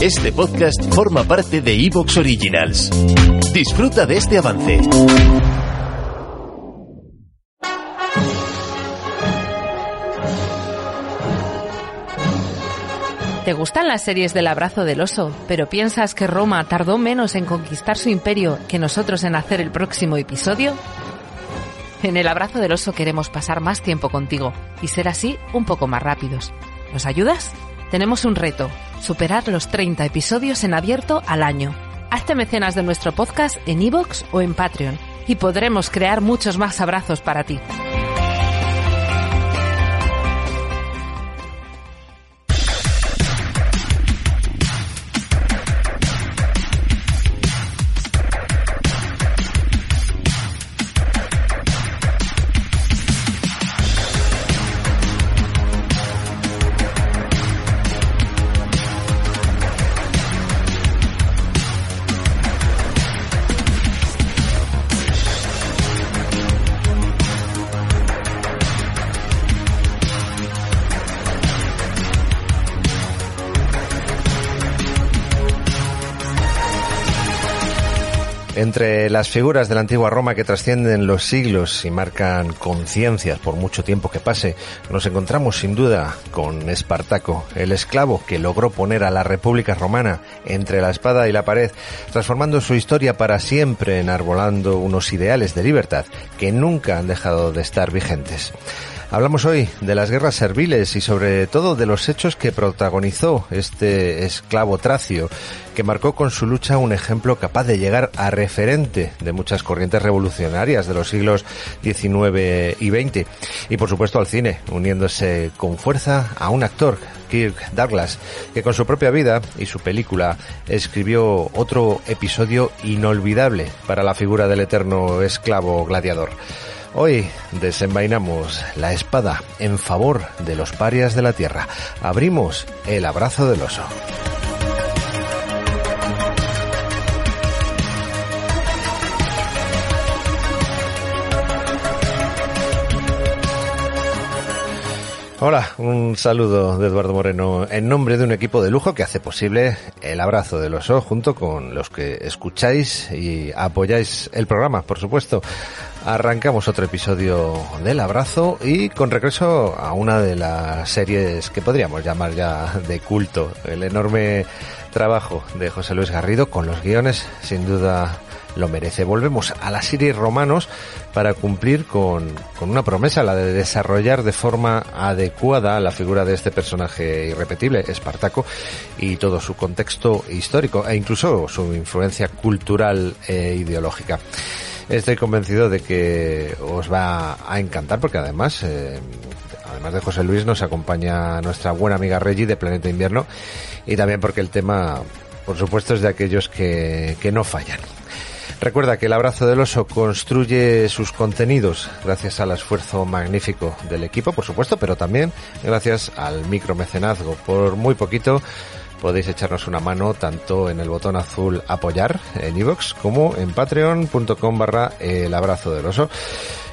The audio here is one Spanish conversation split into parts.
Este podcast forma parte de Evox Originals. Disfruta de este avance. ¿Te gustan las series del abrazo del oso, pero piensas que Roma tardó menos en conquistar su imperio que nosotros en hacer el próximo episodio? En el abrazo del oso queremos pasar más tiempo contigo y ser así un poco más rápidos. ¿Nos ayudas? Tenemos un reto, superar los 30 episodios en abierto al año. Hazte mecenas de nuestro podcast en iVoox o en Patreon y podremos crear muchos más abrazos para ti. Entre las figuras de la antigua Roma que trascienden los siglos y marcan conciencias por mucho tiempo que pase, nos encontramos sin duda con Espartaco, el esclavo que logró poner a la República Romana entre la espada y la pared, transformando su historia para siempre, enarbolando unos ideales de libertad que nunca han dejado de estar vigentes. Hablamos hoy de las guerras serviles y sobre todo de los hechos que protagonizó este esclavo tracio, que marcó con su lucha un ejemplo capaz de llegar a referente de muchas corrientes revolucionarias de los siglos XIX y XX. Y por supuesto al cine, uniéndose con fuerza a un actor, Kirk Douglas, que con su propia vida y su película escribió otro episodio inolvidable para la figura del eterno esclavo gladiador. Hoy desenvainamos la espada en favor de los parias de la tierra. Abrimos el abrazo del oso. Hola, un saludo de Eduardo Moreno en nombre de un equipo de lujo que hace posible el abrazo del oso junto con los que escucháis y apoyáis el programa, por supuesto. Arrancamos otro episodio del abrazo y con regreso a una de las series que podríamos llamar ya de culto, el enorme trabajo de José Luis Garrido con los guiones, sin duda lo merece. Volvemos a la serie Romanos para cumplir con, con, una promesa, la de desarrollar de forma adecuada la figura de este personaje irrepetible, Espartaco, y todo su contexto histórico e incluso su influencia cultural e ideológica. Estoy convencido de que os va a encantar porque además, eh, además de José Luis, nos acompaña nuestra buena amiga Reggie de Planeta Invierno y también porque el tema, por supuesto, es de aquellos que, que no fallan. Recuerda que el abrazo del oso construye sus contenidos gracias al esfuerzo magnífico del equipo, por supuesto, pero también gracias al micromecenazgo. Por muy poquito podéis echarnos una mano tanto en el botón azul apoyar en iVoox como en patreon.com barra el abrazo del oso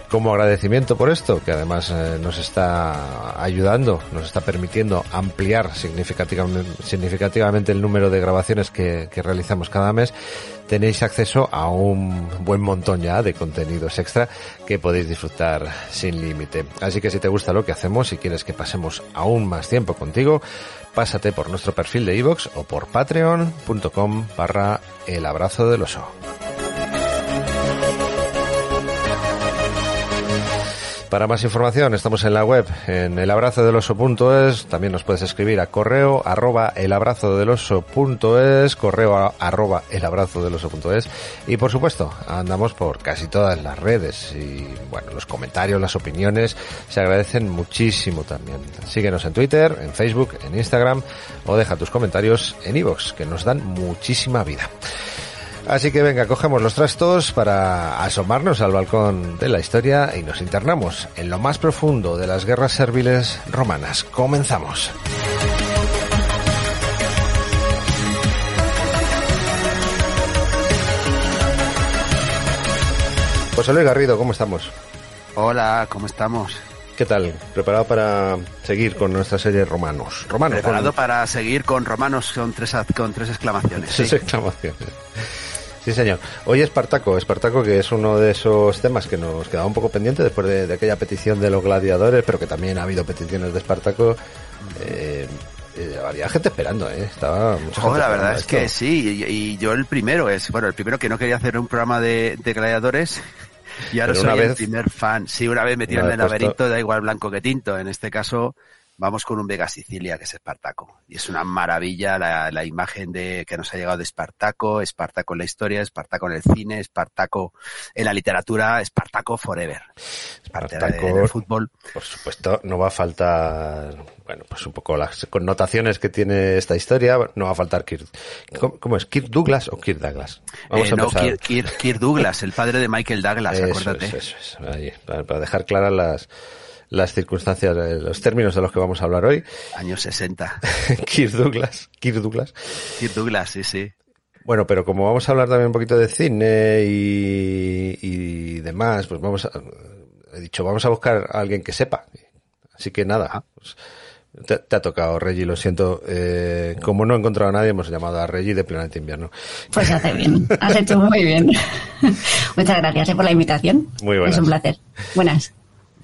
como agradecimiento por esto, que además eh, nos está ayudando, nos está permitiendo ampliar significativamente, el número de grabaciones que, realizamos cada mes, tenéis acceso a un buen montón ya de contenidos extra que podéis disfrutar sin límite. Así que si te gusta lo que hacemos, si quieres que pasemos aún más tiempo contigo, pásate por nuestro perfil de iVoox o por patreon.com barra el abrazo del oso. Para más información estamos en la web en elabrazodeloso.es, también nos puedes escribir a correo arroba elabrazodeloso.es, correo arroba elabrazodeloso.es y por supuesto andamos por casi todas las redes y bueno, los comentarios, las opiniones se agradecen muchísimo también. Síguenos en Twitter, en Facebook, en Instagram o deja tus comentarios en iVoox que nos dan muchísima vida. Así que venga, cogemos los trastos para asomarnos al balcón de la historia y nos internamos en lo más profundo de las guerras serviles romanas. Comenzamos. José Luis Garrido, ¿cómo estamos? Hola, ¿cómo estamos? ¿Qué tal? ¿Preparado para seguir con nuestra serie Romanos? Romanos. Preparado para seguir con Romanos con tres, con tres exclamaciones. Tres exclamaciones. Sí, señor. Hoy Espartaco, Espartaco que es uno de esos temas que nos quedaba un poco pendiente después de, aquella petición de los gladiadores, pero que también ha habido peticiones de Espartaco. Eh, eh, había gente esperando, ¿eh? Estaba mucha la verdad es que sí, y, yo el primero es, bueno, el primero que no quería hacer un programa de, gladiadores, y ahora soy el primer fan. Sí, una vez me tiran el laberinto, da igual blanco que tinto. En este caso, vamos con un Vega Sicilia que es Espartaco. Y es una maravilla la, la, imagen de que nos ha llegado de Espartaco, Espartaco en la historia, Espartaco en el cine, Espartaco en la literatura, Espartaco forever. Espartaco en el fútbol. Por supuesto, no va a faltar, bueno, pues un poco las connotaciones que tiene esta historia, no va a faltar Kirk. ¿Cómo, es? ¿Kirk Douglas o Kirk Douglas? Vamos a no, Kirk, Douglas, el padre de Michael Douglas, acuérdate. Eso, eso, eso. Ahí, para dejar claras las las circunstancias, los términos de los que vamos a hablar hoy. Años 60. Kirk Douglas. Kirk Douglas. Kirk Douglas, sí, sí. Bueno, pero como vamos a hablar también un poquito de cine y, y demás, pues vamos a, he dicho, vamos a buscar a alguien que sepa. Así que nada, ah. pues, te, ha tocado, Reggie, lo siento. Eh, como no he encontrado a nadie, hemos llamado a Reggie de Planeta Invierno. Pues hace bien, has hecho muy bien. Muchas gracias eh, por la invitación. Muy buenas. Es un placer. Buenas.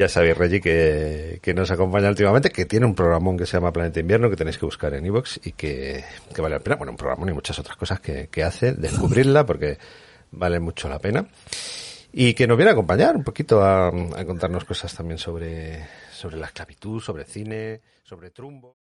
Ya sabéis, Reggie, que, que, nos acompaña últimamente, que tiene un programón que se llama Planeta Invierno, que tenéis que buscar en iVoox y que, que, vale la pena. Bueno, un programón y muchas otras cosas que, que hace, descubrirla porque vale mucho la pena. Y que nos viene a acompañar un poquito a, a contarnos cosas también sobre, sobre la esclavitud, sobre cine, sobre Trumbo.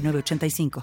85